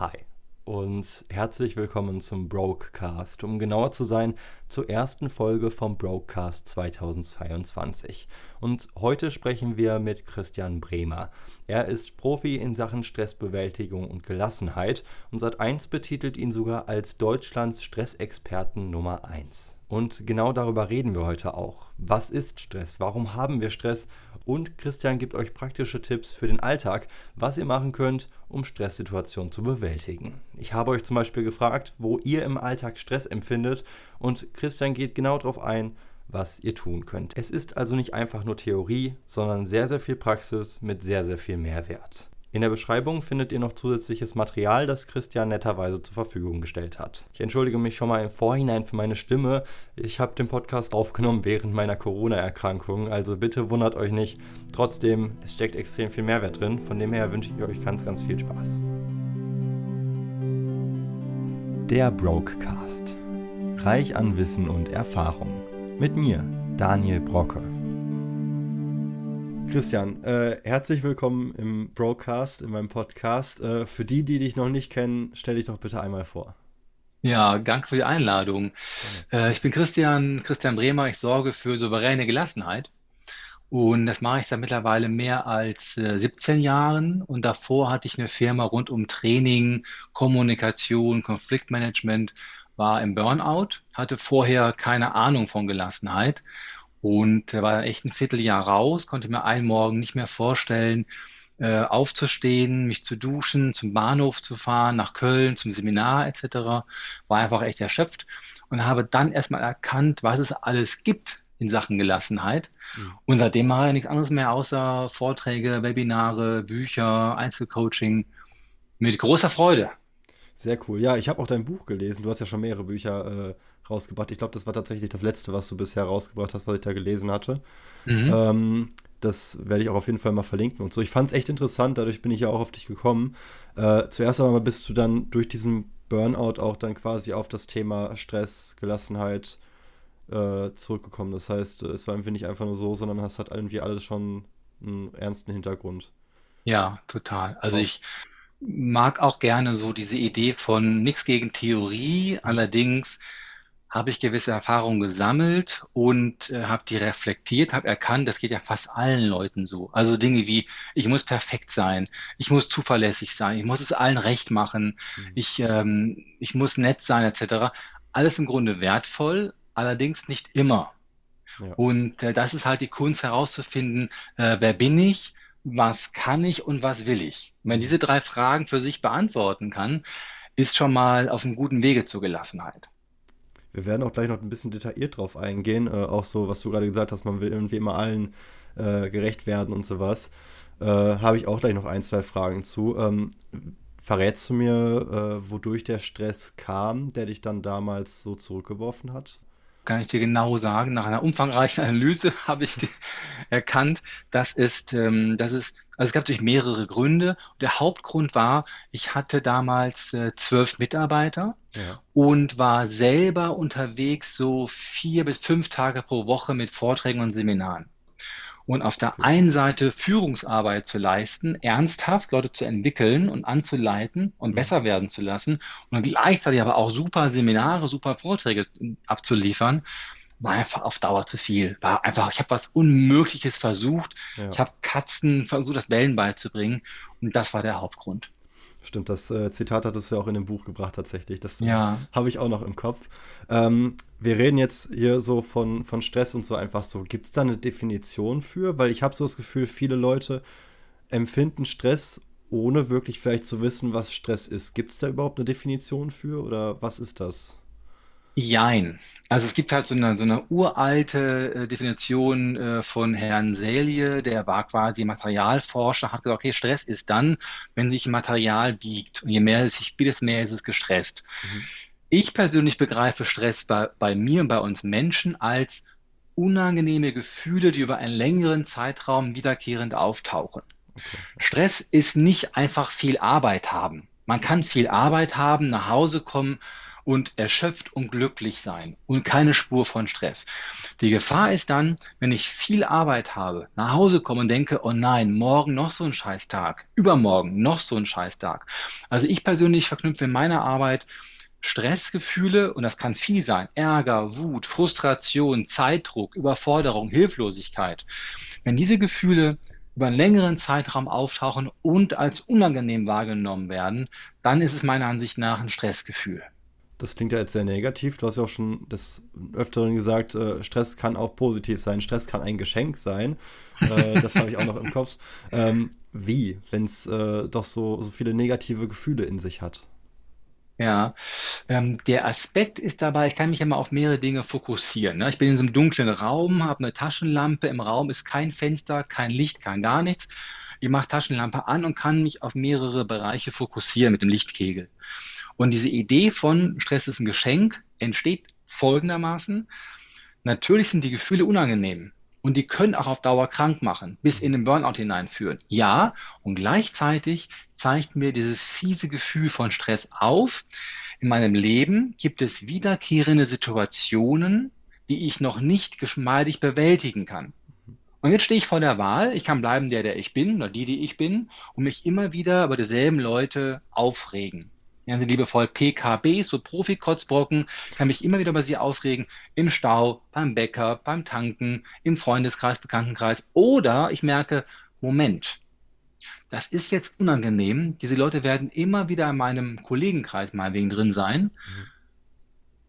Hi und herzlich willkommen zum Brokecast, um genauer zu sein, zur ersten Folge vom Brokecast 2022. Und heute sprechen wir mit Christian Bremer. Er ist Profi in Sachen Stressbewältigung und Gelassenheit und Sat1 betitelt ihn sogar als Deutschlands Stressexperten Nummer 1. Und genau darüber reden wir heute auch. Was ist Stress? Warum haben wir Stress? Und Christian gibt euch praktische Tipps für den Alltag, was ihr machen könnt, um Stresssituationen zu bewältigen. Ich habe euch zum Beispiel gefragt, wo ihr im Alltag Stress empfindet und Christian geht genau darauf ein, was ihr tun könnt. Es ist also nicht einfach nur Theorie, sondern sehr, sehr viel Praxis mit sehr, sehr viel Mehrwert. In der Beschreibung findet ihr noch zusätzliches Material, das Christian netterweise zur Verfügung gestellt hat. Ich entschuldige mich schon mal im Vorhinein für meine Stimme. Ich habe den Podcast aufgenommen während meiner Corona-Erkrankung, also bitte wundert euch nicht. Trotzdem, es steckt extrem viel Mehrwert drin, von dem her wünsche ich euch ganz, ganz viel Spaß. Der Brokecast. Reich an Wissen und Erfahrung. Mit mir, Daniel Brocke. Christian, äh, herzlich willkommen im Broadcast, in meinem Podcast. Äh, für die, die dich noch nicht kennen, stell dich doch bitte einmal vor. Ja, danke für die Einladung. Äh, ich bin Christian, Christian Bremer. Ich sorge für souveräne Gelassenheit. Und das mache ich seit mittlerweile mehr als äh, 17 Jahren. Und davor hatte ich eine Firma rund um Training, Kommunikation, Konfliktmanagement, war im Burnout, hatte vorher keine Ahnung von Gelassenheit und war dann echt ein Vierteljahr raus, konnte mir einen Morgen nicht mehr vorstellen, äh, aufzustehen, mich zu duschen, zum Bahnhof zu fahren, nach Köln, zum Seminar etc. War einfach echt erschöpft und habe dann erstmal erkannt, was es alles gibt in Sachen Gelassenheit. Mhm. Und seitdem mache ich nichts anderes mehr außer Vorträge, Webinare, Bücher, Einzelcoaching mit großer Freude. Sehr cool. Ja, ich habe auch dein Buch gelesen. Du hast ja schon mehrere Bücher äh, rausgebracht. Ich glaube, das war tatsächlich das letzte, was du bisher rausgebracht hast, was ich da gelesen hatte. Mhm. Ähm, das werde ich auch auf jeden Fall mal verlinken und so. Ich fand es echt interessant, dadurch bin ich ja auch auf dich gekommen. Äh, zuerst einmal bist du dann durch diesen Burnout auch dann quasi auf das Thema Stress, Gelassenheit äh, zurückgekommen. Das heißt, es war irgendwie nicht einfach nur so, sondern es hat irgendwie alles schon einen ernsten Hintergrund. Ja, total. Also ich mag auch gerne so diese Idee von nichts gegen Theorie, allerdings habe ich gewisse Erfahrungen gesammelt und äh, habe die reflektiert, habe erkannt, das geht ja fast allen Leuten so. Also Dinge wie, ich muss perfekt sein, ich muss zuverlässig sein, ich muss es allen recht machen, mhm. ich, ähm, ich muss nett sein, etc. Alles im Grunde wertvoll, allerdings nicht immer. Ja. Und äh, das ist halt die Kunst herauszufinden, äh, wer bin ich, was kann ich und was will ich? wenn man diese drei Fragen für sich beantworten kann, ist schon mal auf einem guten Wege zur Gelassenheit. Wir werden auch gleich noch ein bisschen detailliert drauf eingehen, äh, auch so, was du gerade gesagt hast, man will irgendwie immer allen äh, gerecht werden und sowas. Äh, Habe ich auch gleich noch ein, zwei Fragen zu. Ähm, verrätst du mir, äh, wodurch der Stress kam, der dich dann damals so zurückgeworfen hat? Kann ich dir genau sagen. Nach einer umfangreichen Analyse habe ich erkannt, dass es, ähm, dass es, also es gab natürlich mehrere Gründe. Der Hauptgrund war, ich hatte damals äh, zwölf Mitarbeiter ja. und war selber unterwegs so vier bis fünf Tage pro Woche mit Vorträgen und Seminaren und auf der einen Seite Führungsarbeit zu leisten, ernsthaft Leute zu entwickeln und anzuleiten und mhm. besser werden zu lassen und gleichzeitig aber auch super Seminare, super Vorträge abzuliefern, war einfach auf Dauer zu viel. War einfach, ich habe was Unmögliches versucht. Ja. Ich habe Katzen versucht, das Bellen beizubringen und das war der Hauptgrund. Stimmt, das äh, Zitat hattest du ja auch in dem Buch gebracht tatsächlich. Das ja. habe ich auch noch im Kopf. Ähm, wir reden jetzt hier so von, von Stress und so einfach so. Gibt es da eine Definition für? Weil ich habe so das Gefühl, viele Leute empfinden Stress, ohne wirklich vielleicht zu wissen, was Stress ist. Gibt es da überhaupt eine Definition für oder was ist das? Jein. Also es gibt halt so eine, so eine uralte äh, Definition äh, von Herrn Selye, der war quasi Materialforscher, hat gesagt, okay, Stress ist dann, wenn sich Material biegt. Und je mehr es sich biegt, desto mehr ist es gestresst. Mhm. Ich persönlich begreife Stress bei, bei mir und bei uns Menschen als unangenehme Gefühle, die über einen längeren Zeitraum wiederkehrend auftauchen. Okay. Stress ist nicht einfach viel Arbeit haben. Man kann viel Arbeit haben, nach Hause kommen und erschöpft und glücklich sein und keine Spur von Stress. Die Gefahr ist dann, wenn ich viel Arbeit habe, nach Hause komme und denke, oh nein, morgen noch so ein Scheißtag, übermorgen noch so ein Scheißtag. Also ich persönlich verknüpfe in meiner Arbeit Stressgefühle, und das kann viel sein, Ärger, Wut, Frustration, Zeitdruck, Überforderung, Hilflosigkeit. Wenn diese Gefühle über einen längeren Zeitraum auftauchen und als unangenehm wahrgenommen werden, dann ist es meiner Ansicht nach ein Stressgefühl. Das klingt ja jetzt sehr negativ. Du hast ja auch schon des Öfteren gesagt, äh, Stress kann auch positiv sein. Stress kann ein Geschenk sein. Äh, das habe ich auch noch im Kopf. Ähm, wie, wenn es äh, doch so, so viele negative Gefühle in sich hat? Ja, ähm, der Aspekt ist dabei, ich kann mich immer auf mehrere Dinge fokussieren. Ne? Ich bin in so einem dunklen Raum, habe eine Taschenlampe, im Raum ist kein Fenster, kein Licht, kein gar nichts. Ich mache Taschenlampe an und kann mich auf mehrere Bereiche fokussieren mit dem Lichtkegel. Und diese Idee von Stress ist ein Geschenk entsteht folgendermaßen. Natürlich sind die Gefühle unangenehm. Und die können auch auf Dauer krank machen, bis in den Burnout hineinführen. Ja, und gleichzeitig zeigt mir dieses fiese Gefühl von Stress auf. In meinem Leben gibt es wiederkehrende Situationen, die ich noch nicht geschmeidig bewältigen kann. Und jetzt stehe ich vor der Wahl, ich kann bleiben der, der ich bin, oder die, die ich bin, und mich immer wieder über dieselben Leute aufregen nennen sie liebevoll PKB, so Profi-Kotzbrocken, kann mich immer wieder über sie aufregen, im Stau, beim Bäcker, beim Tanken, im Freundeskreis, Bekanntenkreis. Oder ich merke, Moment, das ist jetzt unangenehm. Diese Leute werden immer wieder in meinem Kollegenkreis mal wegen drin sein. Mhm.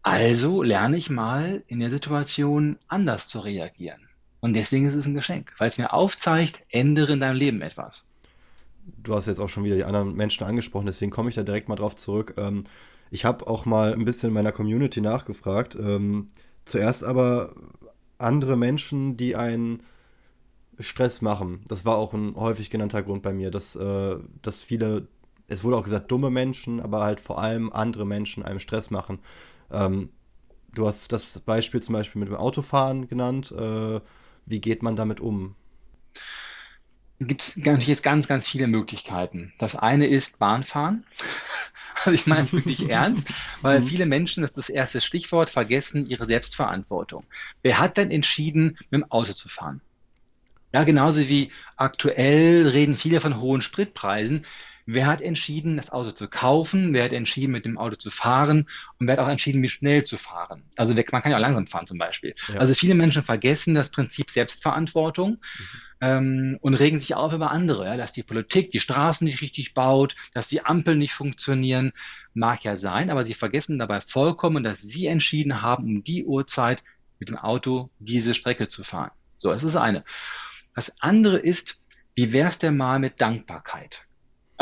Also lerne ich mal in der Situation anders zu reagieren. Und deswegen ist es ein Geschenk, weil es mir aufzeigt, ändere in deinem Leben etwas du hast jetzt auch schon wieder die anderen Menschen angesprochen, deswegen komme ich da direkt mal drauf zurück. Ähm, ich habe auch mal ein bisschen in meiner Community nachgefragt. Ähm, zuerst aber andere Menschen, die einen Stress machen. Das war auch ein häufig genannter Grund bei mir, dass, äh, dass viele, es wurde auch gesagt, dumme Menschen, aber halt vor allem andere Menschen einem Stress machen. Ähm, du hast das Beispiel zum Beispiel mit dem Autofahren genannt. Äh, wie geht man damit um? Gibt es jetzt ganz, ganz viele Möglichkeiten. Das eine ist Bahnfahren. Also ich meine es wirklich ernst, weil mhm. viele Menschen, das ist das erste Stichwort, vergessen ihre Selbstverantwortung. Wer hat denn entschieden, mit dem Auto zu fahren? Ja, genauso wie aktuell reden viele von hohen Spritpreisen. Wer hat entschieden, das Auto zu kaufen? Wer hat entschieden, mit dem Auto zu fahren? Und wer hat auch entschieden, wie schnell zu fahren? Also man kann ja auch langsam fahren zum Beispiel. Ja. Also viele Menschen vergessen das Prinzip Selbstverantwortung. Mhm ähm, und regen sich auf über andere, ja, dass die Politik die Straßen nicht richtig baut, dass die Ampeln nicht funktionieren, mag ja sein, aber sie vergessen dabei vollkommen, dass sie entschieden haben, um die Uhrzeit mit dem Auto diese Strecke zu fahren. So, das ist das eine. Das andere ist, wie wär's denn mal mit Dankbarkeit?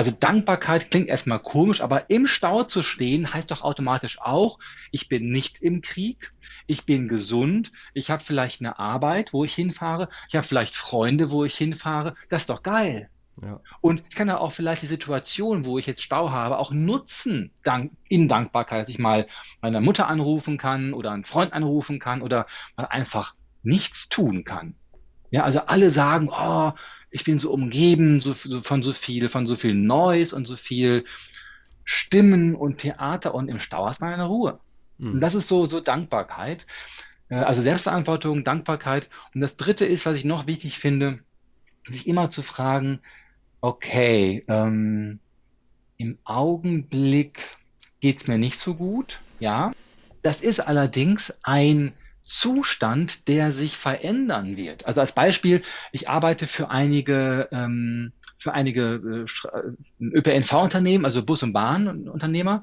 Also Dankbarkeit klingt erstmal komisch, aber im Stau zu stehen heißt doch automatisch auch, ich bin nicht im Krieg, ich bin gesund, ich habe vielleicht eine Arbeit, wo ich hinfahre, ich habe vielleicht Freunde, wo ich hinfahre. Das ist doch geil. Ja. Und ich kann ja auch vielleicht die Situation, wo ich jetzt Stau habe, auch nutzen dank, in Dankbarkeit, dass ich mal meine Mutter anrufen kann oder einen Freund anrufen kann oder mal einfach nichts tun kann. Ja, also alle sagen, oh, ich bin so umgeben so, so, von so viel, von so viel Noise und so viel Stimmen und Theater und im Stau hast man eine Ruhe. Mhm. Und das ist so, so Dankbarkeit. Äh, also Selbstverantwortung, Dankbarkeit. Und das dritte ist, was ich noch wichtig finde, sich immer zu fragen, okay, ähm, im Augenblick geht's mir nicht so gut, ja. Das ist allerdings ein Zustand, der sich verändern wird. Also als Beispiel, ich arbeite für einige, ähm, für einige äh, ÖPNV-Unternehmen, also Bus- und Bahnunternehmer.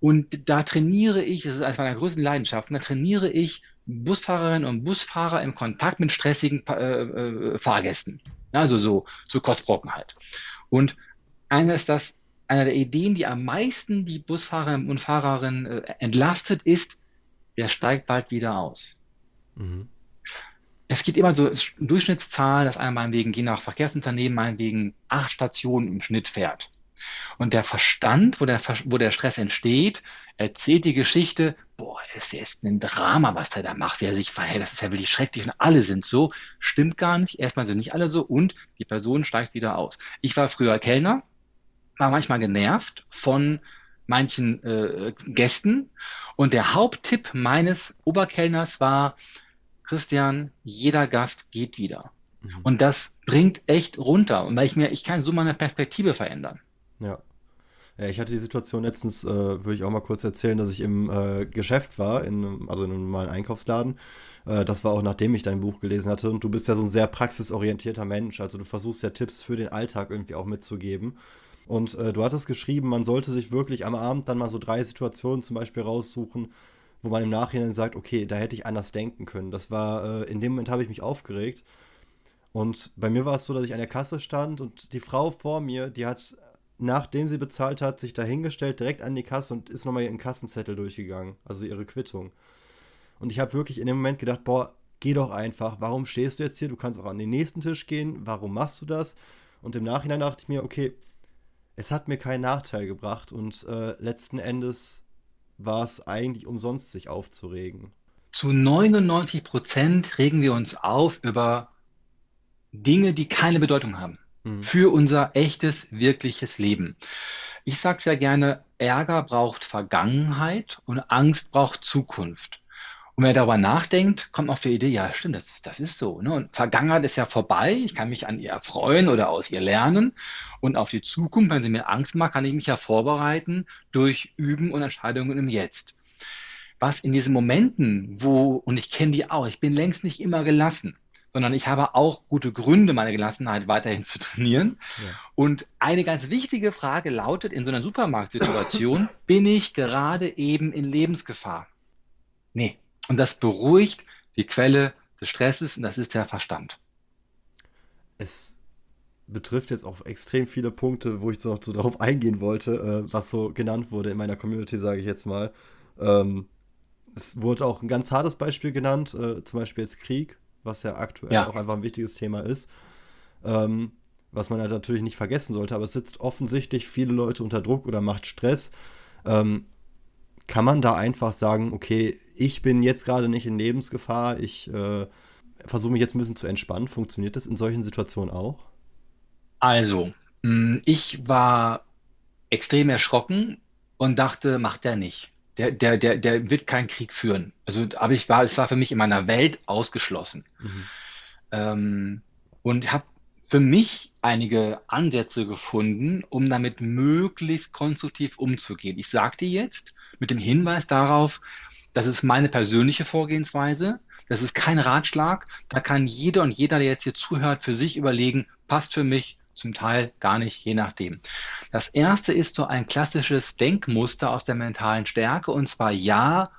Und da trainiere ich, das ist eines meiner größten Leidenschaften, da trainiere ich Busfahrerinnen und Busfahrer im Kontakt mit stressigen äh, äh, Fahrgästen. Also so, so Kotzbrocken halt. Und einer ist das, einer der Ideen, die am meisten die Busfahrer und Fahrerinnen äh, entlastet, ist, der steigt bald wieder aus. Mhm. Es gibt immer so Durchschnittszahlen, dass einer meinetwegen, je nach Verkehrsunternehmen, meinetwegen acht Stationen im Schnitt fährt. Und der Verstand, wo der, wo der Stress entsteht, erzählt die Geschichte, boah, es ist ein Drama, was der da macht, wie er sich verhält, das ist ja wirklich schrecklich und alle sind so. Stimmt gar nicht, erstmal sind nicht alle so und die Person steigt wieder aus. Ich war früher Kellner, war manchmal genervt von manchen äh, Gästen. Und der Haupttipp meines Oberkellners war, Christian, jeder Gast geht wieder. Mhm. Und das bringt echt runter. Und weil ich mir, ich kann so meine Perspektive verändern. Ja. Ja, ich hatte die Situation letztens, äh, würde ich auch mal kurz erzählen, dass ich im äh, Geschäft war, in, also in einem normalen Einkaufsladen. Äh, das war auch nachdem ich dein Buch gelesen hatte. Und du bist ja so ein sehr praxisorientierter Mensch. Also du versuchst ja Tipps für den Alltag irgendwie auch mitzugeben. Und äh, du hattest geschrieben, man sollte sich wirklich am Abend dann mal so drei Situationen zum Beispiel raussuchen, wo man im Nachhinein sagt, okay, da hätte ich anders denken können. Das war, äh, in dem Moment habe ich mich aufgeregt. Und bei mir war es so, dass ich an der Kasse stand und die Frau vor mir, die hat nachdem sie bezahlt hat, sich dahingestellt, direkt an die Kasse und ist nochmal ihren Kassenzettel durchgegangen, also ihre Quittung. Und ich habe wirklich in dem Moment gedacht, boah, geh doch einfach, warum stehst du jetzt hier? Du kannst auch an den nächsten Tisch gehen, warum machst du das? Und im Nachhinein dachte ich mir, okay, es hat mir keinen Nachteil gebracht und äh, letzten Endes war es eigentlich umsonst, sich aufzuregen. Zu 99 Prozent regen wir uns auf über Dinge, die keine Bedeutung haben. Mhm. für unser echtes, wirkliches Leben. Ich sage sehr gerne, Ärger braucht Vergangenheit und Angst braucht Zukunft. Und wer darüber nachdenkt, kommt auf die Idee, ja, stimmt, das, das ist so. Ne? Und Vergangenheit ist ja vorbei, ich kann mich an ihr erfreuen oder aus ihr lernen. Und auf die Zukunft, wenn sie mir Angst macht, kann ich mich ja vorbereiten durch Üben und Entscheidungen im Jetzt. Was in diesen Momenten, wo, und ich kenne die auch, ich bin längst nicht immer gelassen, sondern ich habe auch gute Gründe, meine Gelassenheit weiterhin zu trainieren. Ja. Und eine ganz wichtige Frage lautet in so einer Supermarktsituation, bin ich gerade eben in Lebensgefahr? Nee. Und das beruhigt die Quelle des Stresses und das ist der Verstand. Es betrifft jetzt auch extrem viele Punkte, wo ich so noch so darauf eingehen wollte, äh, was so genannt wurde in meiner Community, sage ich jetzt mal. Ähm, es wurde auch ein ganz hartes Beispiel genannt, äh, zum Beispiel jetzt Krieg was ja aktuell ja. auch einfach ein wichtiges Thema ist. Ähm, was man halt natürlich nicht vergessen sollte, aber es sitzt offensichtlich viele Leute unter Druck oder macht Stress. Ähm, kann man da einfach sagen, okay, ich bin jetzt gerade nicht in Lebensgefahr, ich äh, versuche mich jetzt ein bisschen zu entspannen. Funktioniert das in solchen Situationen auch? Also, hm, ich war extrem erschrocken und dachte, macht er nicht der, der, der, der wird keinen Krieg führen. Also, aber ich war, es war für mich in meiner Welt ausgeschlossen. Mhm. Ähm, und habe für mich einige Ansätze gefunden, um damit möglichst konstruktiv umzugehen. Ich sagte jetzt mit dem Hinweis darauf, das ist meine persönliche Vorgehensweise. Das ist kein Ratschlag. Da kann jeder und jeder, der jetzt hier zuhört, für sich überlegen, passt für mich, zum Teil gar nicht, je nachdem. Das erste ist so ein klassisches Denkmuster aus der mentalen Stärke und zwar ja,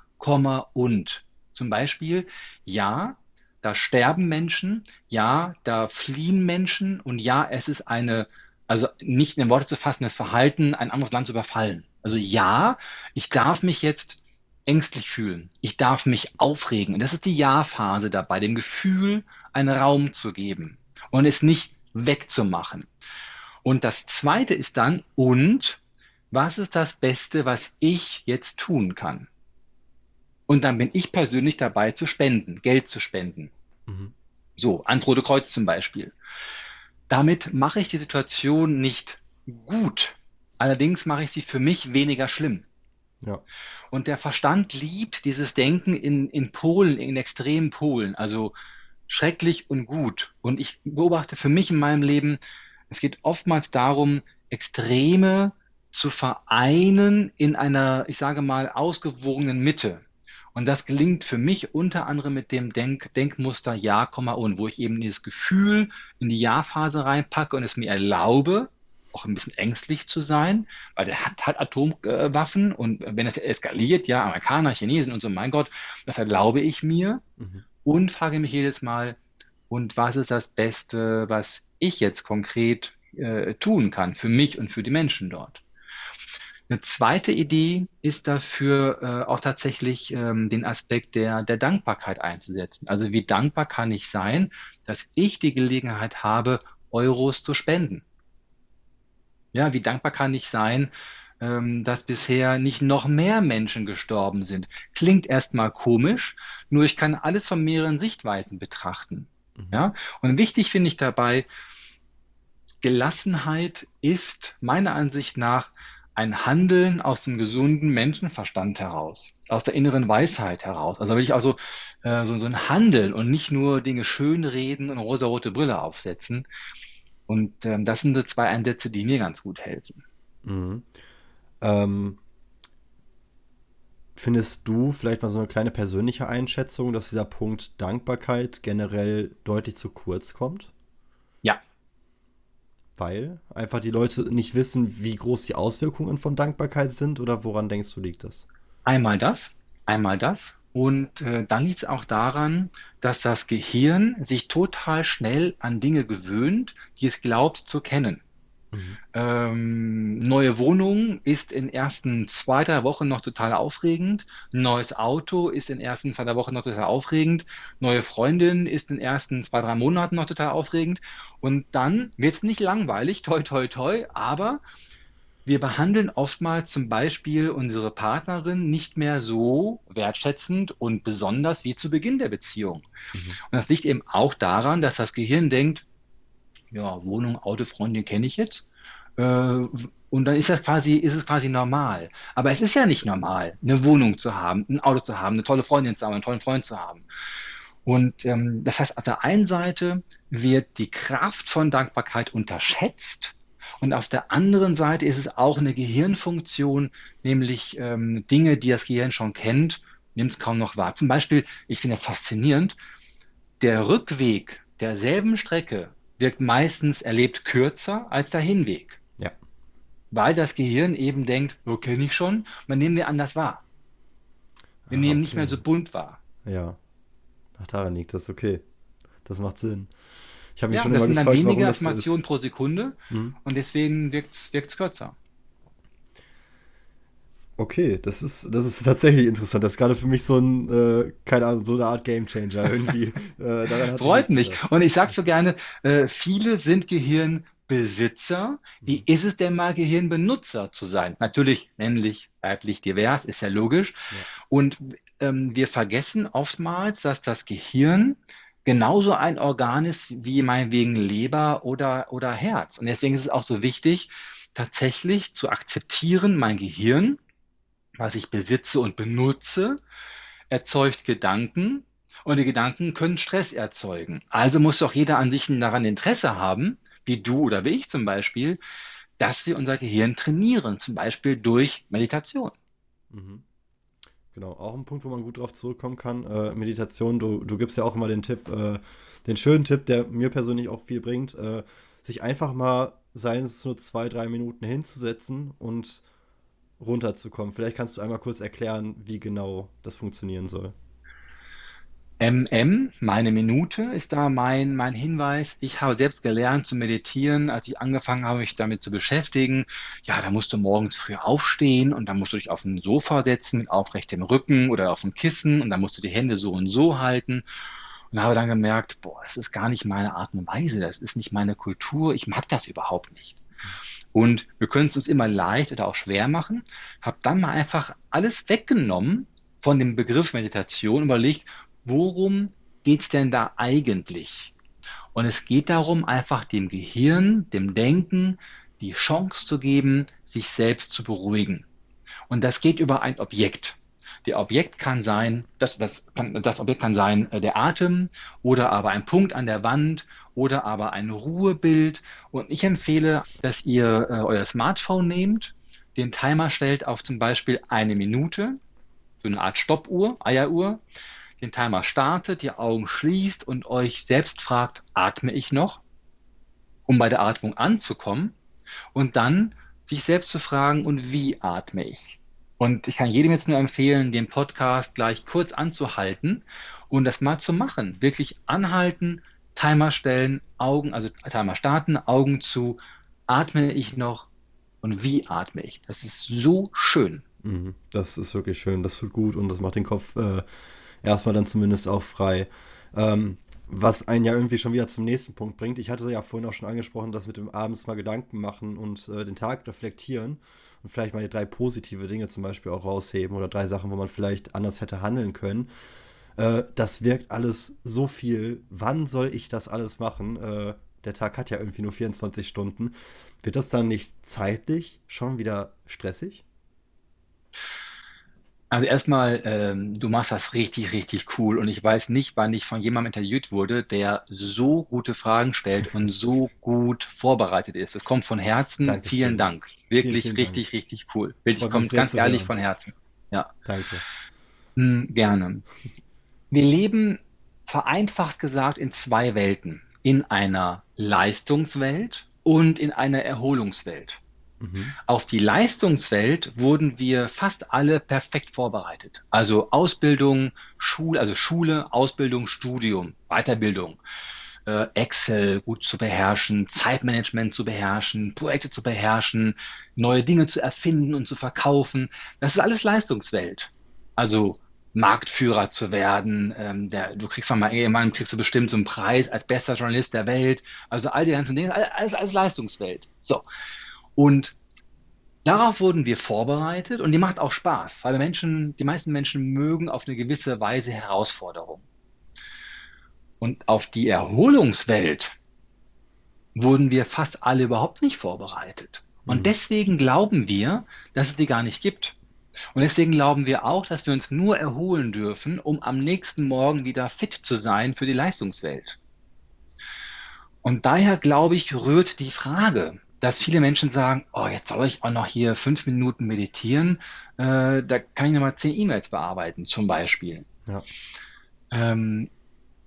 und. Zum Beispiel ja, da sterben Menschen, ja, da fliehen Menschen und ja, es ist eine, also nicht in Worte zu fassen, das Verhalten, ein anderes Land zu überfallen. Also ja, ich darf mich jetzt ängstlich fühlen. Ich darf mich aufregen. Und das ist die Ja-Phase dabei, dem Gefühl einen Raum zu geben und es nicht wegzumachen. Und das Zweite ist dann, und was ist das Beste, was ich jetzt tun kann? Und dann bin ich persönlich dabei zu spenden, Geld zu spenden. Mhm. So, ans Rote Kreuz zum Beispiel. Damit mache ich die Situation nicht gut. Allerdings mache ich sie für mich weniger schlimm. Ja. Und der Verstand liebt dieses Denken in, in Polen, in extremen Polen. Also schrecklich und gut. Und ich beobachte für mich in meinem Leben, es geht oftmals darum, Extreme zu vereinen in einer, ich sage mal, ausgewogenen Mitte. Und das gelingt für mich unter anderem mit dem Denk Denkmuster Ja, und, wo ich eben dieses Gefühl in die Ja-Phase reinpacke und es mir erlaube, auch ein bisschen ängstlich zu sein, weil der hat, hat Atomwaffen und wenn es eskaliert, ja, Amerikaner, Chinesen und so, mein Gott, das erlaube ich mir. Mhm und frage mich jedes Mal, und was ist das Beste, was ich jetzt konkret äh, tun kann für mich und für die Menschen dort? Eine zweite Idee ist dafür äh, auch tatsächlich ähm, den Aspekt der, der Dankbarkeit einzusetzen. Also wie dankbar kann ich sein, dass ich die Gelegenheit habe, Euros zu spenden? Ja, wie dankbar kann ich sein, ähm, dass bisher nicht noch mehr Menschen gestorben sind. Klingt erstmal komisch, nur ich kann alles von mehreren Sichtweisen betrachten. Mhm. Ja? Und wichtig finde ich dabei, Gelassenheit ist meiner Ansicht nach ein Handeln aus dem gesunden Menschenverstand heraus, aus der inneren Weisheit heraus. Also wirklich also äh, so, so ein Handeln und nicht nur Dinge schönreden und rosarote Brille aufsetzen. Und ähm, das sind so zwei Einsätze, die mir ganz gut helfen. Mhm. Ähm, findest du vielleicht mal so eine kleine persönliche Einschätzung, dass dieser Punkt Dankbarkeit generell deutlich zu kurz kommt? Ja. Weil einfach die Leute nicht wissen, wie groß die Auswirkungen von Dankbarkeit sind oder woran denkst du, liegt das? Einmal das, einmal das. Und äh, dann liegt es auch daran, dass das Gehirn sich total schnell an Dinge gewöhnt, die es glaubt zu kennen. Mhm. Ähm, neue Wohnung ist in ersten zwei, drei Wochen noch total aufregend. Neues Auto ist in ersten zwei, drei Wochen noch total aufregend. Neue Freundin ist in ersten zwei, drei Monaten noch total aufregend. Und dann wird es nicht langweilig, toi, toi, toi, aber wir behandeln oftmals zum Beispiel unsere Partnerin nicht mehr so wertschätzend und besonders wie zu Beginn der Beziehung. Mhm. Und das liegt eben auch daran, dass das Gehirn denkt, ja, Wohnung, Auto, Freundin kenne ich jetzt. Äh, und dann ist das quasi, ist es quasi normal. Aber es ist ja nicht normal, eine Wohnung zu haben, ein Auto zu haben, eine tolle Freundin zu haben, einen tollen Freund zu haben. Und ähm, das heißt, auf der einen Seite wird die Kraft von Dankbarkeit unterschätzt und auf der anderen Seite ist es auch eine Gehirnfunktion, nämlich ähm, Dinge, die das Gehirn schon kennt, nimmt es kaum noch wahr. Zum Beispiel, ich finde das faszinierend, der Rückweg derselben Strecke wirkt meistens erlebt kürzer als der Hinweg. Ja. Weil das Gehirn eben denkt, wo oh, kenne ich schon, man nehmen wir anders wahr. Wir ah, nehmen okay. nicht mehr so bunt wahr. Ja. Ach, daran liegt das, okay. Das macht Sinn. Ich habe mich ja, schon das immer sind gefragt, dann weniger Informationen pro Sekunde mhm. und deswegen wirkt es kürzer. Okay, das ist, das ist tatsächlich interessant. Das ist gerade für mich so ein, äh, keine Ahnung, so eine Art Gamechanger irgendwie. äh, Freut mich. Gedacht. Und ich sag so gerne, äh, viele sind Gehirnbesitzer. Wie mhm. ist es denn mal, Gehirnbenutzer zu sein? Natürlich männlich, weiblich, divers, ist ja logisch. Ja. Und ähm, wir vergessen oftmals, dass das Gehirn genauso ein Organ ist wie meinetwegen Leber oder, oder Herz. Und deswegen ist es auch so wichtig, tatsächlich zu akzeptieren, mein Gehirn, was ich besitze und benutze, erzeugt Gedanken und die Gedanken können Stress erzeugen. Also muss doch jeder an sich daran Interesse haben, wie du oder wie ich zum Beispiel, dass wir unser Gehirn trainieren, zum Beispiel durch Meditation. Mhm. Genau, auch ein Punkt, wo man gut drauf zurückkommen kann. Äh, Meditation, du, du gibst ja auch immer den Tipp, äh, den schönen Tipp, der mir persönlich auch viel bringt, äh, sich einfach mal, seien es nur zwei, drei Minuten hinzusetzen und runterzukommen. Vielleicht kannst du einmal kurz erklären, wie genau das funktionieren soll. MM, meine Minute, ist da mein, mein Hinweis. Ich habe selbst gelernt zu meditieren, als ich angefangen habe, mich damit zu beschäftigen. Ja, da musst du morgens früh aufstehen und dann musst du dich auf ein Sofa setzen mit aufrechtem Rücken oder auf ein Kissen und dann musst du die Hände so und so halten. Und habe dann gemerkt, boah, das ist gar nicht meine Art und Weise, das ist nicht meine Kultur, ich mag das überhaupt nicht. Und wir können es uns immer leicht oder auch schwer machen. Habe dann mal einfach alles weggenommen von dem Begriff Meditation, überlegt, worum geht es denn da eigentlich? Und es geht darum, einfach dem Gehirn, dem Denken, die Chance zu geben, sich selbst zu beruhigen. Und das geht über ein Objekt. Der Objekt kann sein, das, das, kann, das Objekt kann sein äh, der Atem oder aber ein Punkt an der Wand oder aber ein Ruhebild. Und ich empfehle, dass ihr äh, euer Smartphone nehmt, den Timer stellt auf zum Beispiel eine Minute, so eine Art Stoppuhr, Eieruhr, den Timer startet, die Augen schließt und euch selbst fragt, atme ich noch, um bei der Atmung anzukommen und dann sich selbst zu fragen, und wie atme ich? Und ich kann jedem jetzt nur empfehlen, den Podcast gleich kurz anzuhalten und das mal zu machen. Wirklich anhalten, Timer stellen, Augen, also Timer starten, Augen zu, atme ich noch und wie atme ich? Das ist so schön. Mhm. Das ist wirklich schön, das tut gut und das macht den Kopf äh, erstmal dann zumindest auch frei. Ähm, was einen ja irgendwie schon wieder zum nächsten Punkt bringt. Ich hatte ja vorhin auch schon angesprochen, dass mit dem abends mal Gedanken machen und äh, den Tag reflektieren und vielleicht mal die drei positive Dinge zum Beispiel auch rausheben oder drei Sachen, wo man vielleicht anders hätte handeln können. Äh, das wirkt alles so viel. Wann soll ich das alles machen? Äh, Der Tag hat ja irgendwie nur 24 Stunden. Wird das dann nicht zeitlich schon wieder stressig? Also erstmal, ähm, du machst das richtig, richtig cool und ich weiß nicht, wann ich von jemandem interviewt wurde, der so gute Fragen stellt und so gut vorbereitet ist. Das kommt von Herzen. Dankeschön. Vielen Dank. Wirklich Vielen, vielen richtig, Dank. richtig cool. Wirklich kommt ganz ehrlich hören. von Herzen. Ja, Danke. Hm, gerne. Wir leben vereinfacht gesagt in zwei Welten. In einer Leistungswelt und in einer Erholungswelt. Mhm. Auf die Leistungswelt wurden wir fast alle perfekt vorbereitet. Also Ausbildung, Schule, also Schule, Ausbildung, Studium, Weiterbildung, äh, Excel gut zu beherrschen, Zeitmanagement zu beherrschen, Projekte zu beherrschen, neue Dinge zu erfinden und zu verkaufen. Das ist alles Leistungswelt. Also Marktführer zu werden, ähm, der, du kriegst mal irgendwann kriegst du bestimmt so einen Preis als bester Journalist der Welt. Also all die ganzen Dinge, all- alles, alles Leistungswelt. So. Und darauf wurden wir vorbereitet und die macht auch Spaß, weil Menschen, die meisten Menschen mögen auf eine gewisse Weise Herausforderung. Und auf die Erholungswelt wurden wir fast alle überhaupt nicht vorbereitet. Und Mhm. deswegen glauben wir, dass es die gar nicht gibt. Und deswegen glauben wir auch, dass wir uns nur erholen dürfen, um am nächsten Morgen wieder fit zu sein für die Leistungswelt. Und daher, glaube ich, rührt die Frage, dass viele Menschen sagen, oh, jetzt soll ich auch noch hier fünf Minuten meditieren, äh, da kann ich nochmal zehn E-Mails bearbeiten, zum Beispiel. Ja. Ähm,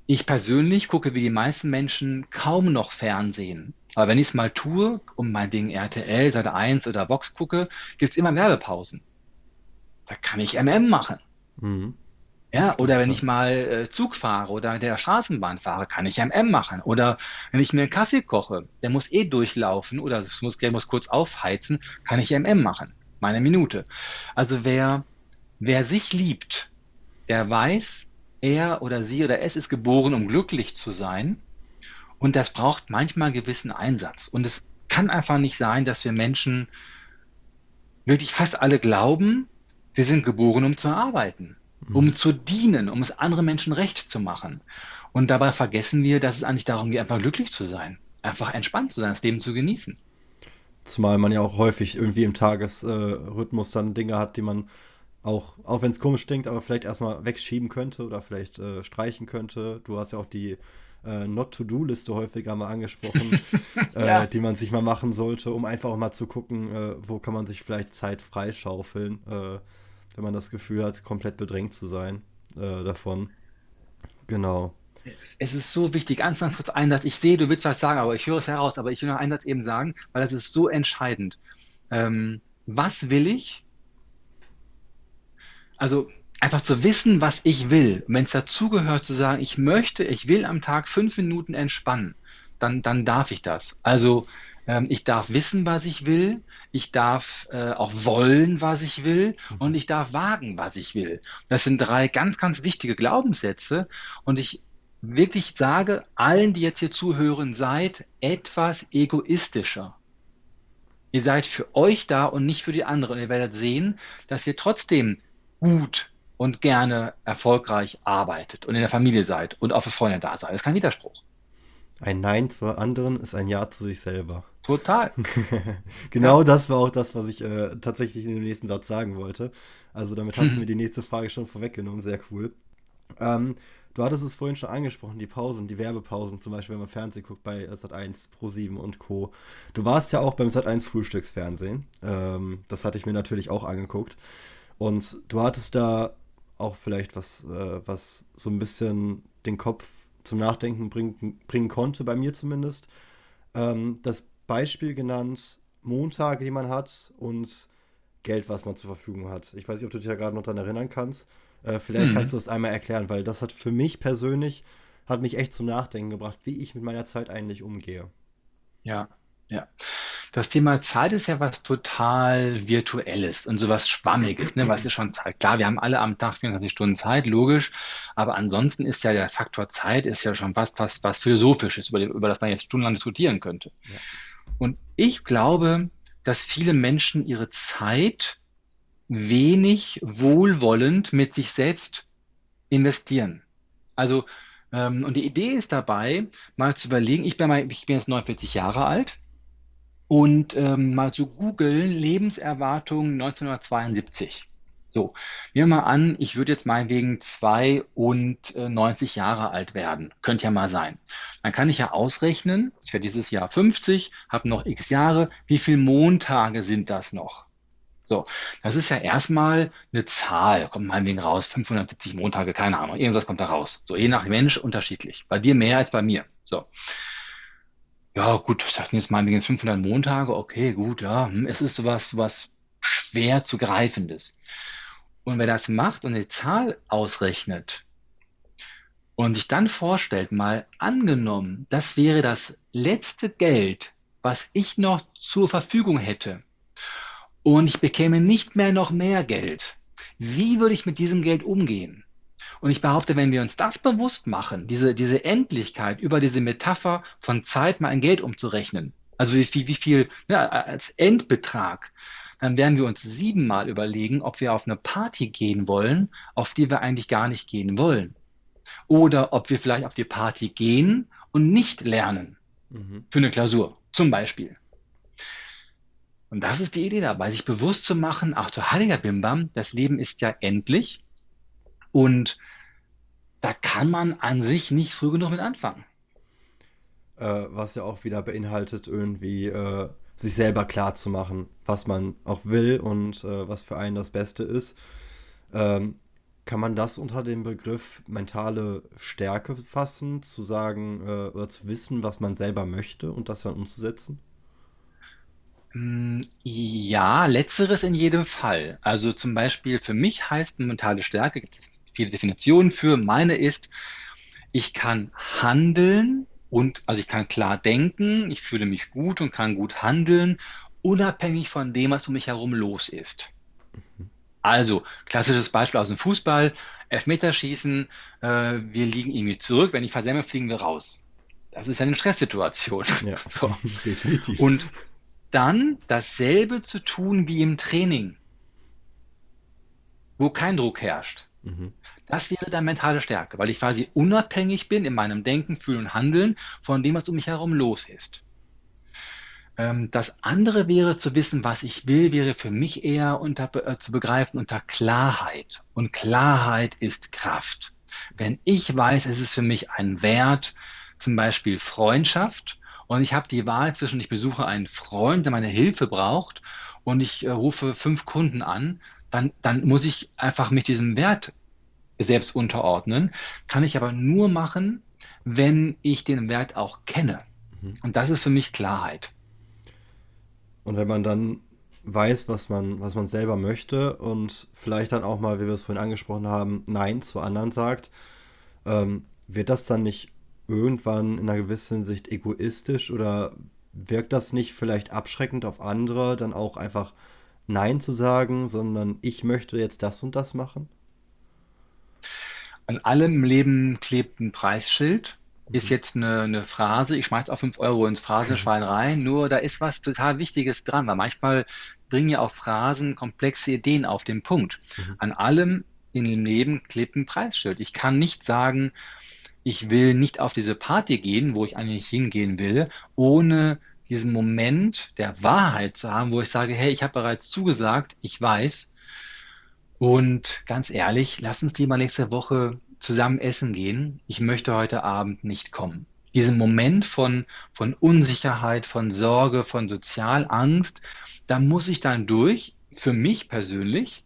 ich persönlich gucke wie die meisten Menschen kaum noch Fernsehen. Aber wenn ich es mal tue, um meinetwegen RTL, Sat 1 oder Vox gucke, gibt es immer Werbepausen. Da kann ich MM machen. Mhm. Ja, oder wenn ich mal äh, Zug fahre oder der Straßenbahn fahre, kann ich MM machen. Oder wenn ich mir einen Kaffee koche, der muss eh durchlaufen oder es muss, der muss kurz aufheizen, kann ich MM machen. Meine Minute. Also wer, wer sich liebt, der weiß, er oder sie oder es ist geboren, um glücklich zu sein. Und das braucht manchmal einen gewissen Einsatz. Und es kann einfach nicht sein, dass wir Menschen wirklich fast alle glauben, wir sind geboren, um zu arbeiten, um zu dienen, um es anderen Menschen recht zu machen. Und dabei vergessen wir, dass es eigentlich darum geht, einfach glücklich zu sein, einfach entspannt zu sein, das Leben zu genießen. Zumal man ja auch häufig irgendwie im Tagesrhythmus dann Dinge hat, die man auch, auch wenn es komisch klingt, aber vielleicht erstmal wegschieben könnte oder vielleicht äh, streichen könnte. Du hast ja auch die äh, Not-to-Do-Liste häufiger mal angesprochen, äh, Ja. die man sich mal machen sollte, um einfach auch mal zu gucken, äh, wo kann man sich vielleicht Zeit freischaufeln, äh, wenn man das Gefühl hat, komplett bedrängt zu sein äh, davon. Genau. Es ist so wichtig, ganz, kurz ein Satz. Ich sehe, du willst was sagen, aber ich höre es heraus, aber ich will noch einen Satz eben sagen, weil das ist so entscheidend. Ähm, was will ich? Also einfach zu wissen, was ich will. Wenn es dazugehört zu sagen, ich möchte, ich will am Tag fünf Minuten entspannen, dann, dann darf ich das. Also ich darf wissen, was ich will, ich darf äh, auch wollen, was ich will und ich darf wagen, was ich will. Das sind drei ganz, ganz wichtige Glaubenssätze und ich wirklich sage allen, die jetzt hier zuhören, seid etwas egoistischer. Ihr seid für euch da und nicht für die anderen. Und ihr werdet sehen, dass ihr trotzdem gut und gerne erfolgreich arbeitet und in der Familie seid und auch für Freunde da seid. Das ist kein Widerspruch. Ein Nein zur anderen ist ein Ja zu sich selber. Total. Genau das war auch das, was ich äh, tatsächlich in dem nächsten Satz sagen wollte. Also damit hast du mir die nächste Frage schon vorweggenommen. Sehr cool. Ähm, du hattest es vorhin schon angesprochen, die Pausen, die Werbepausen, zum Beispiel, wenn man Fernsehen guckt bei Sat1, Pro7 und Co. Du warst ja auch beim Sat1 Frühstücksfernsehen. Ähm, das hatte ich mir natürlich auch angeguckt. Und du hattest da auch vielleicht was, äh, was so ein bisschen den Kopf zum Nachdenken bringen, bringen konnte, bei mir zumindest. Ähm, das Beispiel genannt, Montage, die man hat und Geld, was man zur Verfügung hat. Ich weiß nicht, ob du dich da gerade noch daran erinnern kannst. Äh, vielleicht Mhm. kannst du das einmal erklären, weil das hat für mich persönlich, hat mich echt zum Nachdenken gebracht, wie ich mit meiner Zeit eigentlich umgehe. Ja, ja. Das Thema Zeit ist ja was total Virtuelles und sowas Schwammiges, ne? Was ist schon Zeit? Klar, wir haben alle am Tag 24 Stunden Zeit, logisch, aber ansonsten ist ja der Faktor Zeit ist ja schon was, was, was Philosophisches, über, über das man jetzt stundenlang diskutieren könnte. Ja. Und ich glaube, dass viele Menschen ihre Zeit wenig wohlwollend mit sich selbst investieren. Also Ähm, und die Idee ist dabei, mal zu überlegen, ich bin, mal, ich bin jetzt 49 Jahre alt und ähm, mal zu googeln Lebenserwartung 1972. So, nehmen wir mal an, ich würde jetzt meinetwegen 92 Jahre alt werden. Könnte ja mal sein. Dann kann ich ja ausrechnen, ich werde dieses Jahr 50, habe noch x Jahre, wie viele Montage sind das noch? So, das ist ja erstmal eine Zahl, kommt meinetwegen raus, 570 Montage, keine Ahnung, irgendwas kommt da raus. So, je nach Mensch unterschiedlich. Bei dir mehr als bei mir. So. Ja, gut, das sind jetzt meinetwegen 500 Montage, okay, gut, ja, hm, es ist sowas, was schwer zu greifendes. Und wer das macht und eine Zahl ausrechnet und sich dann vorstellt, mal angenommen, das wäre das letzte Geld, was ich noch zur Verfügung hätte und ich bekäme nicht mehr noch mehr Geld, wie würde ich mit diesem Geld umgehen? Und ich behaupte, wenn wir uns das bewusst machen, diese, diese Endlichkeit über diese Metapher von Zeit mal in Geld umzurechnen, also wie viel, wie viel ne, als Endbetrag, dann werden wir uns siebenmal überlegen, ob wir auf eine Party gehen wollen, auf die wir eigentlich gar nicht gehen wollen. Oder ob wir vielleicht auf die Party gehen und nicht lernen mhm. für eine Klausur, zum Beispiel. Und das ist die Idee dabei, sich bewusst zu machen, ach du heiliger Bimbam, das Leben ist ja endlich und da kann man an sich nicht früh genug mit anfangen. Äh, was ja auch wieder beinhaltet, irgendwie äh, sich selber klar zu machen, was man auch will und äh, was für einen das Beste ist. Ähm, kann man das unter dem Begriff mentale Stärke fassen, zu sagen äh, oder zu wissen, was man selber möchte und das dann umzusetzen? Mm, ja, letzteres in jedem Fall. Also zum Beispiel für mich heißt mentale Stärke, gibt es viele Definitionen für. Meine ist, ich kann handeln und also ich kann klar denken, ich fühle mich gut und kann gut handeln, unabhängig von dem, was um mich herum los ist. Also, klassisches Beispiel aus dem Fußball, Elfmeterschießen, äh, wir liegen irgendwie zurück, wenn ich versemme, fliegen wir raus. Das ist eine Stresssituation. Ja, so. definitiv. Und dann dasselbe zu tun wie im Training, wo kein Druck herrscht. Mhm. Das wäre dann mentale Stärke, weil ich quasi unabhängig bin in meinem Denken, Fühlen und Handeln von dem, was um mich herum los ist. Ähm, das andere wäre zu wissen, was ich will, wäre für mich eher unter, äh, zu begreifen unter Klarheit. Und Klarheit ist Kraft. Wenn ich weiß, es ist für mich ein Wert, zum Beispiel Freundschaft, und ich habe die Wahl zwischen, ich besuche einen Freund, der meine Hilfe braucht, und ich äh, rufe fünf Kunden an, dann, dann muss ich einfach mich diesem Wert selbst unterordnen. Kann ich aber nur machen, wenn ich den Wert auch kenne. Mhm. Und das ist für mich Klarheit. Und wenn man dann weiß, was man, was man selber möchte und vielleicht dann auch mal, wie wir es vorhin angesprochen haben, Nein zu anderen sagt, ähm, wird das dann nicht irgendwann in einer gewissen Hinsicht egoistisch oder wirkt das nicht vielleicht abschreckend auf andere, dann auch einfach Nein zu sagen, sondern ich möchte jetzt das und das machen? An allem im Leben klebt ein Preisschild. Ist mhm. jetzt eine, eine Phrase, ich schmeiß auch 5 Euro ins Phrasenschwein rein, nur da ist was total Wichtiges dran, weil manchmal bringen ja auch Phrasen komplexe Ideen auf den Punkt. Mhm. An allem in dem Leben klebt ein Preisschild. Ich kann nicht sagen, ich will nicht auf diese Party gehen, wo ich eigentlich hingehen will, ohne diesen Moment der Wahrheit zu haben, wo ich sage, hey, ich habe bereits zugesagt, ich weiß, und ganz ehrlich, lass uns lieber nächste Woche zusammen essen gehen. Ich möchte heute Abend nicht kommen. Diesen Moment von, von Unsicherheit, von Sorge, von Sozialangst, da muss ich dann durch, für mich persönlich,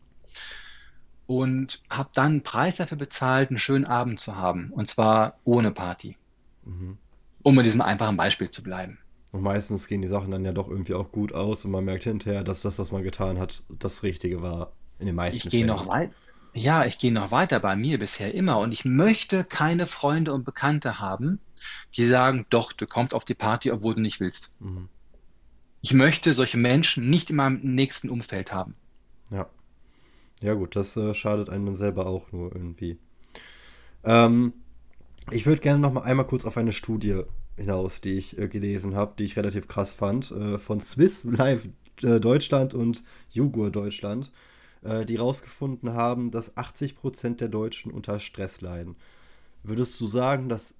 und habe dann einen Preis dafür bezahlt, einen schönen Abend zu haben. Und zwar ohne Party. Mhm. Um mit diesem einfachen Beispiel zu bleiben. Und meistens gehen die Sachen dann ja doch irgendwie auch gut aus und man merkt hinterher, dass das, was man getan hat, das Richtige war. In den meisten ich gehe noch weit. Ja, ich gehe noch weiter bei mir bisher immer und ich möchte keine Freunde und Bekannte haben, die sagen, doch, du kommst auf die Party, obwohl du nicht willst. Mhm. Ich möchte solche Menschen nicht in meinem nächsten Umfeld haben. Ja. Ja, gut, das äh, schadet einem dann selber auch nur irgendwie. Ähm, ich würde gerne noch mal einmal kurz auf eine Studie hinaus, die ich äh, gelesen habe, die ich relativ krass fand, äh, von Swiss Live äh, Deutschland und Jugur Deutschland. Äh, die herausgefunden haben, dass 80% der Deutschen unter Stress leiden. würdest du sagen, dass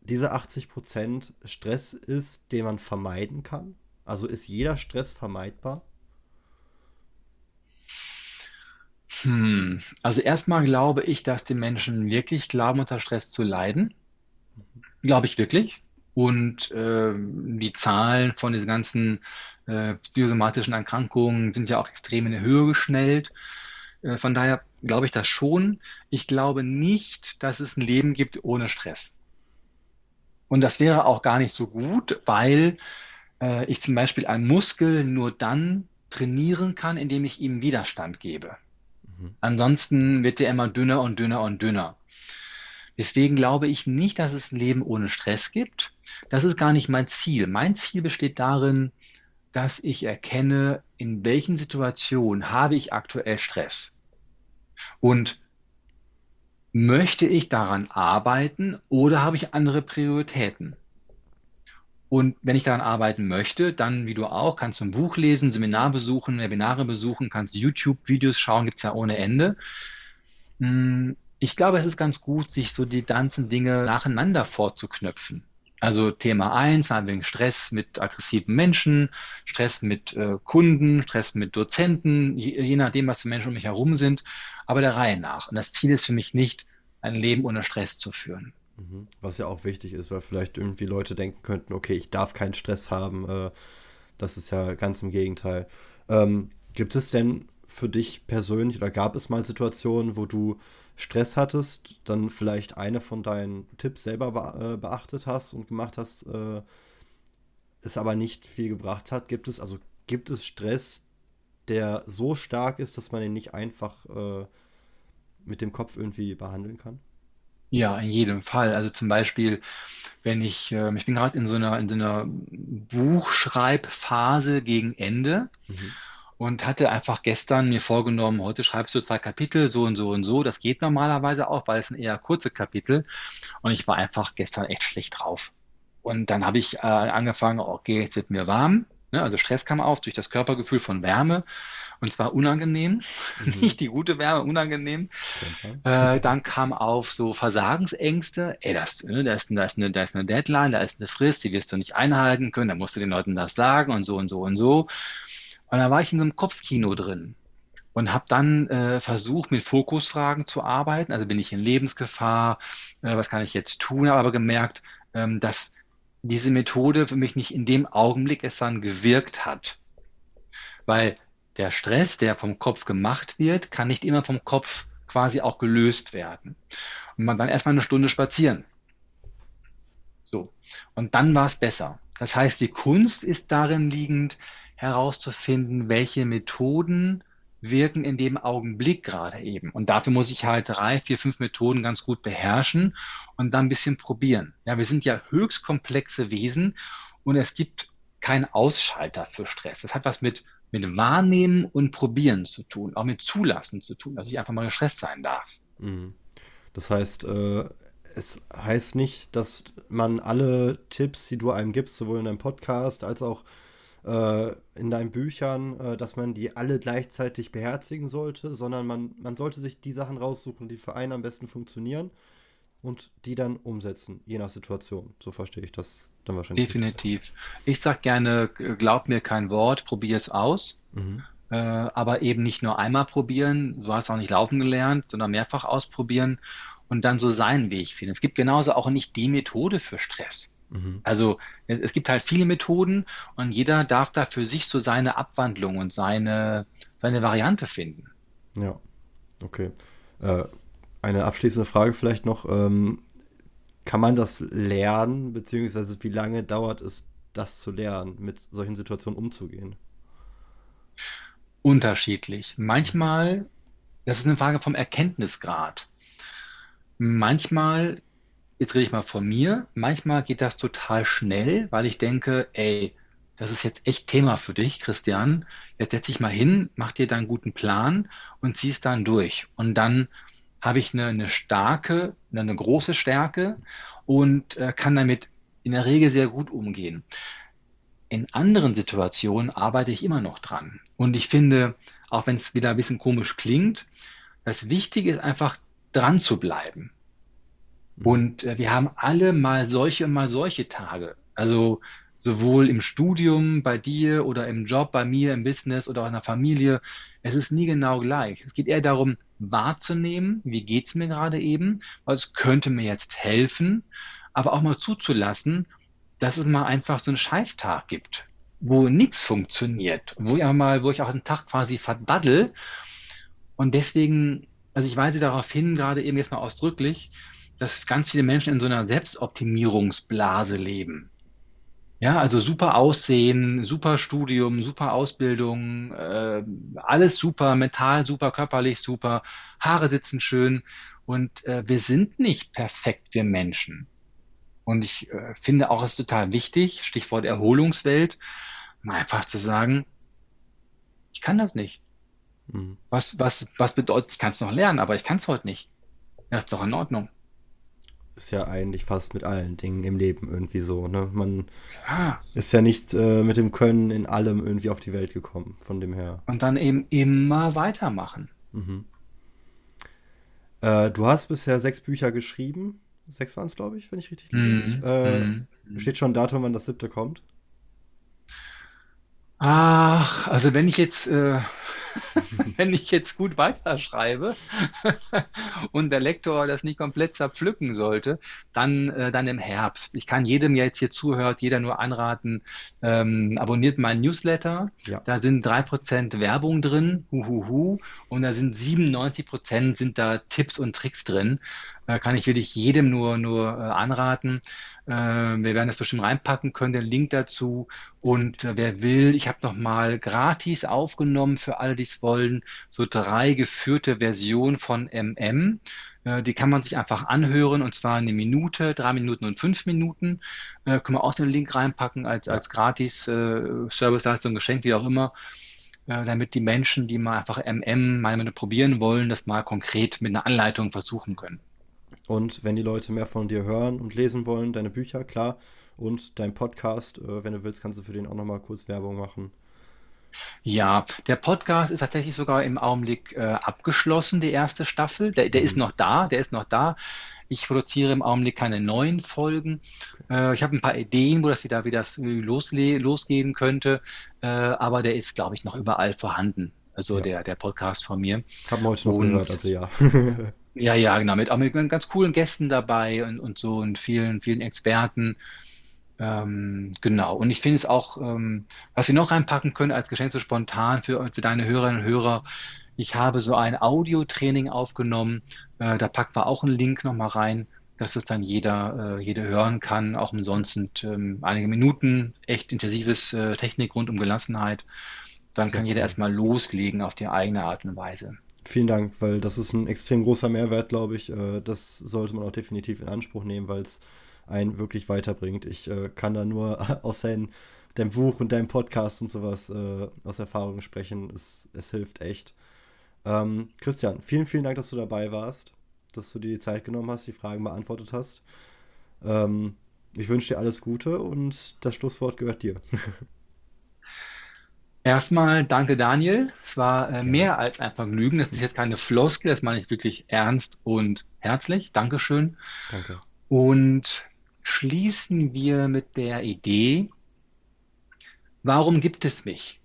diese 80% Stress ist, den man vermeiden kann? Also ist jeder Stress vermeidbar? Hm. Also erstmal glaube ich, dass die Menschen wirklich glauben, unter Stress zu leiden. Glaube ich wirklich. Und äh, die Zahlen von diesen ganzen äh, psychosomatischen Erkrankungen sind ja auch extrem in die Höhe geschnellt. Äh, von daher glaube ich das schon. Ich glaube nicht, dass es ein Leben gibt ohne Stress. Und das wäre auch gar nicht so gut, weil äh, ich zum Beispiel einen Muskel nur dann trainieren kann, indem ich ihm Widerstand gebe. Mhm. Ansonsten wird er immer dünner und dünner und dünner. Deswegen glaube ich nicht, dass es ein Leben ohne Stress gibt. Das ist gar nicht mein Ziel. Mein Ziel besteht darin, dass ich erkenne, in welchen Situationen habe ich aktuell Stress. Und möchte ich daran arbeiten oder habe ich andere Prioritäten? Und wenn ich daran arbeiten möchte, dann, wie du auch, kannst du ein Buch lesen, Seminar besuchen, Webinare besuchen, kannst YouTube-Videos schauen, gibt es ja ohne Ende. Ich glaube, es ist ganz gut, sich so die ganzen Dinge nacheinander vorzuknöpfen. Also Thema eins haben wir Stress mit aggressiven Menschen, Stress mit äh, Kunden, Stress mit Dozenten, je, je, nachdem, was für Menschen um mich herum sind, aber der Reihe nach. Und das Ziel ist für mich nicht, ein Leben ohne Stress zu führen. Mhm. Was ja auch wichtig ist, weil vielleicht irgendwie Leute denken könnten, okay, ich darf keinen Stress haben. Äh, das ist ja ganz im Gegenteil. Ähm, gibt es denn für dich persönlich oder gab es mal Situationen, wo du Stress hattest, dann vielleicht eine von deinen Tipps selber be äh, beachtet hast und gemacht hast, äh, es aber nicht viel gebracht hat? Gibt es, also gibt es Stress, der so stark ist, dass man ihn nicht einfach äh, mit dem Kopf irgendwie behandeln kann? Ja, in jedem Fall. Also zum Beispiel, wenn ich, äh, ich bin gerade in so einer, in so einer Buchschreibphase gegen Ende. Mhm und hatte einfach gestern mir vorgenommen, heute schreibst du zwei Kapitel, so und so und so. Das geht normalerweise auch, weil es sind eher kurze Kapitel. Und ich war einfach gestern echt schlecht drauf. Und dann habe ich äh, angefangen, okay, jetzt wird mir warm. Ne? Also Stress kam auf durch das Körpergefühl von Wärme. Und zwar unangenehm, mhm. nicht die gute Wärme, unangenehm. Okay. Äh, dann kam auf so Versagensängste. Ey, das, ne, da, ist, da, ist eine, da ist eine Deadline, da ist eine Frist, die wirst du nicht einhalten können. Da musst du den Leuten das sagen und so und so und so. Und da war ich in so einem Kopfkino drin und habe dann äh, versucht, mit Fokusfragen zu arbeiten. Also bin ich in Lebensgefahr, äh, was kann ich jetzt tun? Habe aber gemerkt, ähm, dass diese Methode für mich nicht in dem Augenblick es dann gewirkt hat. Weil der Stress, der vom Kopf gemacht wird, kann nicht immer vom Kopf quasi auch gelöst werden. Und man dann erstmal eine Stunde spazieren. So. Und dann war es besser. Das heißt, die Kunst ist darin liegend, herauszufinden, welche Methoden wirken in dem Augenblick gerade eben. Und dafür muss ich halt drei, vier, fünf Methoden ganz gut beherrschen und dann ein bisschen probieren. Ja, wir sind ja höchst komplexe Wesen und es gibt keinen Ausschalter für Stress. Das hat was mit, mit Wahrnehmen und Probieren zu tun, auch mit Zulassen zu tun, dass ich einfach mal gestresst sein darf. Mhm. Das heißt, äh, es heißt nicht, dass man alle Tipps, die du einem gibst, sowohl in deinem Podcast als auch äh, in deinen Büchern, äh, dass man die alle gleichzeitig beherzigen sollte, sondern man, man sollte sich die Sachen raussuchen, die für einen am besten funktionieren und die dann umsetzen, je nach Situation. So verstehe ich das dann wahrscheinlich. Definitiv. Ich sage gerne, glaub mir kein Wort, probier es aus. Mhm. Äh, aber eben nicht nur einmal probieren, du hast auch nicht laufen gelernt, sondern mehrfach ausprobieren und dann so seinen Weg finden. Es gibt genauso auch nicht die Methode für Stress. Mhm. Also es, es, gibt halt viele Methoden und jeder darf da für sich so seine Abwandlung und seine, seine Variante finden. Ja, okay. Äh, eine abschließende Frage vielleicht noch. Ähm, kann man das lernen, beziehungsweise wie lange dauert es, das zu lernen, mit solchen Situationen umzugehen? Unterschiedlich. Manchmal, das ist eine Frage vom Erkenntnisgrad. Manchmal jetzt rede ich mal von mir, manchmal geht das total schnell, weil ich denke, ey, das ist jetzt echt Thema für dich, Christian. Jetzt setz dich mal hin, mach dir deinen guten Plan und zieh es dann durch. Und dann habe ich eine, eine starke, eine große Stärke und äh, kann damit in der Regel sehr gut umgehen. In anderen Situationen arbeite ich immer noch dran. Und ich finde, auch wenn es wieder ein bisschen komisch klingt, das Wichtige ist einfach dran zu bleiben. Mhm. Und äh, wir haben alle mal solche und mal solche Tage. Also sowohl im Studium bei dir oder im Job bei mir, im Business oder auch in der Familie. Es ist nie genau gleich. Es geht eher darum, wahrzunehmen, wie geht's mir gerade eben, was könnte mir jetzt helfen, aber auch mal zuzulassen, dass es mal einfach so einen Scheißtag gibt, wo nichts funktioniert, wo ich auch mal, wo ich auch einen Tag quasi verdaddel. Und deswegen, also ich weise darauf hin, gerade eben jetzt mal ausdrücklich, dass ganz viele Menschen in so einer Selbstoptimierungsblase leben. Ja, also super Aussehen, super Studium, super Ausbildung, äh, alles super, mental super, körperlich super, Haare sitzen schön und äh, wir sind nicht perfekt, wir Menschen. Und ich äh, finde auch es ist total wichtig, Stichwort Erholungswelt, einfach zu sagen, ich kann das nicht. Mhm. Was, was, was bedeutet, ich kann es noch lernen, aber ich kann es heute nicht. Ja, ist doch in Ordnung ist ja eigentlich fast mit allen Dingen im Leben irgendwie so. Ne? Man ja. ist ja nicht äh, mit dem Können in allem irgendwie auf die Welt gekommen, von dem her. Und dann eben immer weitermachen. Mhm. Äh, du hast bisher sechs Bücher geschrieben. Sechs waren es, glaube ich, wenn ich richtig liege. Mhm. Äh, mhm. Steht schon ein Datum, wann das siebte kommt? Ach, also wenn ich jetzt, äh, wenn ich jetzt gut weiterschreibe und der Lektor das nicht komplett zerpflücken sollte, dann, äh, dann im Herbst. Ich kann jedem, der jetzt hier zuhört, jeder nur anraten, ähm, abonniert meinen Newsletter. Ja. Da sind drei Prozent Werbung drin, huhuhu, und da sind 97 Prozent sind da Tipps und Tricks drin. Da kann ich wirklich jedem nur, nur äh, anraten. Äh, wir werden das bestimmt reinpacken können, den Link dazu. Und äh, wer will, ich habe nochmal gratis aufgenommen für alle, die es wollen, so drei geführte Versionen von MM. Äh, die kann man sich einfach anhören und zwar eine Minute, drei Minuten und fünf Minuten. Äh, können wir auch den Link reinpacken als, als gratis äh, Serviceleistung, Geschenk, wie auch immer äh, damit die Menschen, die mal einfach MM mal probieren wollen, das mal konkret mit einer Anleitung versuchen können. Und wenn die Leute mehr von dir hören und lesen wollen, deine Bücher, klar. Und dein Podcast, äh, wenn du willst, kannst du für den auch nochmal kurz Werbung machen. Ja, der Podcast ist tatsächlich sogar im Augenblick äh, abgeschlossen, die erste Staffel. Der, der mhm. ist noch da, der ist noch da. Ich produziere im Augenblick keine neuen Folgen. Äh, ich habe ein paar Ideen, wo das wieder, wie das losgehen könnte, äh, aber der ist, glaube ich, noch überall vorhanden. Also ja. der, der Podcast von mir. Haben wir heute noch Und, gehört, also ja. Ja, ja, genau, mit, auch mit ganz coolen Gästen dabei und, und so und vielen, vielen Experten. Ähm, genau. Und ich finde es auch, ähm, was wir noch reinpacken können als Geschenk so spontan für, für deine Hörerinnen und Hörer. Ich habe so ein Audiotraining aufgenommen. Äh, da packen wir auch einen Link nochmal rein, dass es dann jeder, äh, jeder hören kann. Auch umsonst sind ähm, einige Minuten echt intensives äh, Technik rund um Gelassenheit. Dann Sehr kann jeder cool. erstmal loslegen auf die eigene Art und Weise. Vielen Dank, weil das ist ein extrem großer Mehrwert, glaube ich. Äh, das sollte man auch definitiv in Anspruch nehmen, weil es einen wirklich weiterbringt. Ich äh, kann da nur aus dein, deinem Buch und deinem Podcast und sowas äh, aus Erfahrung sprechen. Es, es hilft echt. Ähm, Christian, vielen, vielen Dank, dass du dabei warst, dass du dir die Zeit genommen hast, die Fragen beantwortet hast. Ähm, ich wünsche dir alles Gute und das Schlusswort gehört dir. Erstmal danke Daniel. Es war äh, mehr als ein Vergnügen. Das ist jetzt keine Floskel, das meine ich wirklich ernst und herzlich. Dankeschön. Danke. Und schließen wir mit der Idee, warum gibt es mich?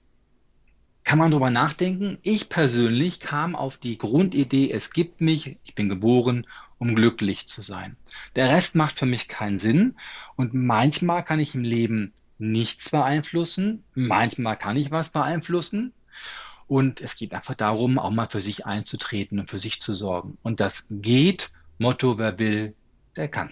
Kann man darüber nachdenken? Ich persönlich kam auf die Grundidee, es gibt mich, ich bin geboren, um glücklich zu sein. Der Rest macht für mich keinen Sinn und manchmal kann ich im Leben nichts beeinflussen. Manchmal kann ich was beeinflussen. Und es geht einfach darum, auch mal für sich einzutreten und für sich zu sorgen. Und das geht. Motto, wer will, der kann.